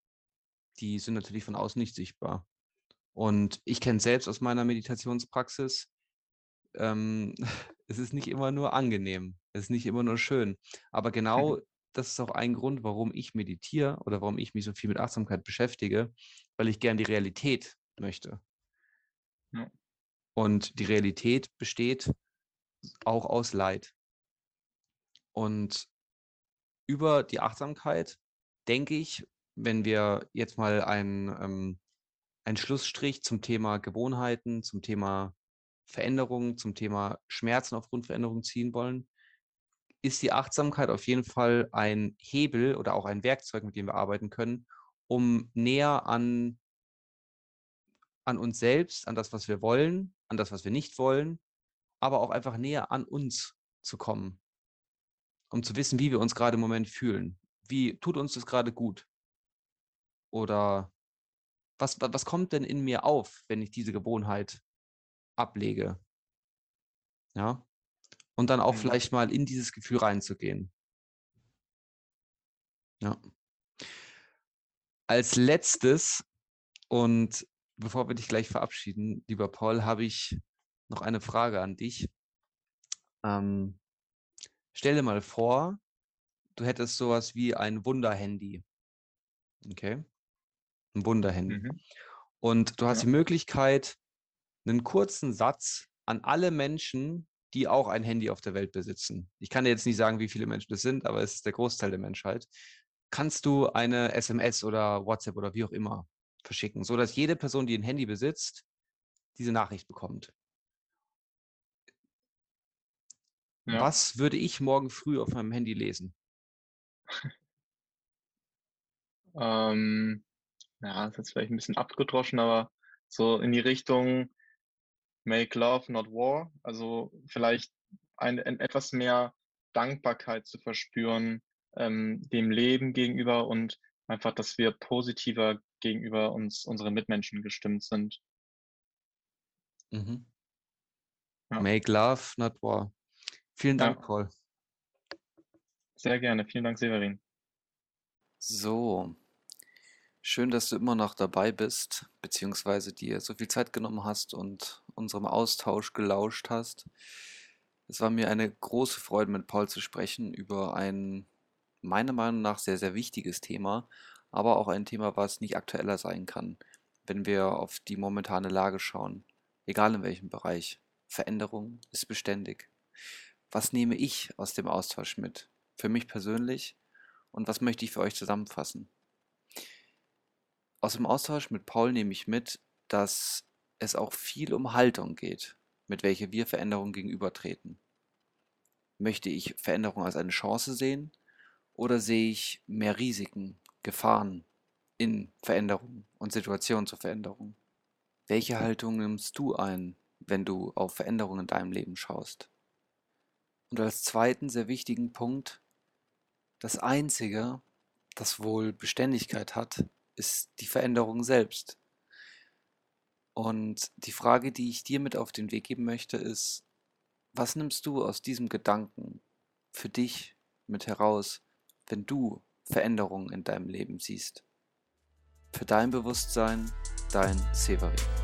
die sind natürlich von außen nicht sichtbar. Und ich kenne selbst aus meiner Meditationspraxis, ähm, es ist nicht immer nur angenehm, es ist nicht immer nur schön. Aber genau das ist auch ein Grund, warum ich meditiere oder warum ich mich so viel mit Achtsamkeit beschäftige, weil ich gern die Realität möchte. Ja. Und die Realität besteht auch aus Leid. Und über die Achtsamkeit denke ich, wenn wir jetzt mal einen, ähm, einen Schlussstrich zum Thema Gewohnheiten, zum Thema Veränderungen, zum Thema Schmerzen aufgrund Veränderungen ziehen wollen, ist die Achtsamkeit auf jeden Fall ein Hebel oder auch ein Werkzeug, mit dem wir arbeiten können, um näher an, an uns selbst, an das, was wir wollen, an das, was wir nicht wollen aber auch einfach näher an uns zu kommen, um zu wissen, wie wir uns gerade im Moment fühlen. Wie tut uns das gerade gut? Oder was, was kommt denn in mir auf, wenn ich diese Gewohnheit ablege? Ja. Und dann auch mhm. vielleicht mal in dieses Gefühl reinzugehen. Ja. Als letztes und bevor wir dich gleich verabschieden, lieber Paul, habe ich noch eine Frage an dich. Ähm, stell dir mal vor, du hättest sowas wie ein Wunderhandy. Okay? Ein Wunderhandy. Mhm. Und du hast ja. die Möglichkeit, einen kurzen Satz an alle Menschen, die auch ein Handy auf der Welt besitzen. Ich kann dir jetzt nicht sagen, wie viele Menschen das sind, aber es ist der Großteil der Menschheit. Kannst du eine SMS oder WhatsApp oder wie auch immer verschicken, sodass jede Person, die ein Handy besitzt, diese Nachricht bekommt. Ja. Was würde ich morgen früh auf meinem Handy lesen? Ähm, ja, das ist jetzt vielleicht ein bisschen abgedroschen, aber so in die Richtung Make Love, not War. Also vielleicht ein, ein etwas mehr Dankbarkeit zu verspüren ähm, dem Leben gegenüber und einfach, dass wir positiver gegenüber uns, unseren Mitmenschen gestimmt sind. Mhm. Ja. Make Love, not War. Vielen Dank, ja. Paul. Sehr gerne. Vielen Dank, Severin. So, schön, dass du immer noch dabei bist, beziehungsweise dir so viel Zeit genommen hast und unserem Austausch gelauscht hast. Es war mir eine große Freude, mit Paul zu sprechen über ein meiner Meinung nach sehr, sehr wichtiges Thema, aber auch ein Thema, was nicht aktueller sein kann, wenn wir auf die momentane Lage schauen, egal in welchem Bereich. Veränderung ist beständig. Was nehme ich aus dem Austausch mit? Für mich persönlich und was möchte ich für euch zusammenfassen? Aus dem Austausch mit Paul nehme ich mit, dass es auch viel um Haltung geht, mit welcher wir Veränderungen gegenübertreten. Möchte ich Veränderung als eine Chance sehen oder sehe ich mehr Risiken, Gefahren in Veränderungen und Situationen zur Veränderung? Welche Haltung nimmst du ein, wenn du auf Veränderungen in deinem Leben schaust? Und als zweiten sehr wichtigen Punkt, das Einzige, das wohl Beständigkeit hat, ist die Veränderung selbst. Und die Frage, die ich dir mit auf den Weg geben möchte, ist, was nimmst du aus diesem Gedanken für dich mit heraus, wenn du Veränderungen in deinem Leben siehst? Für dein Bewusstsein, dein Severin.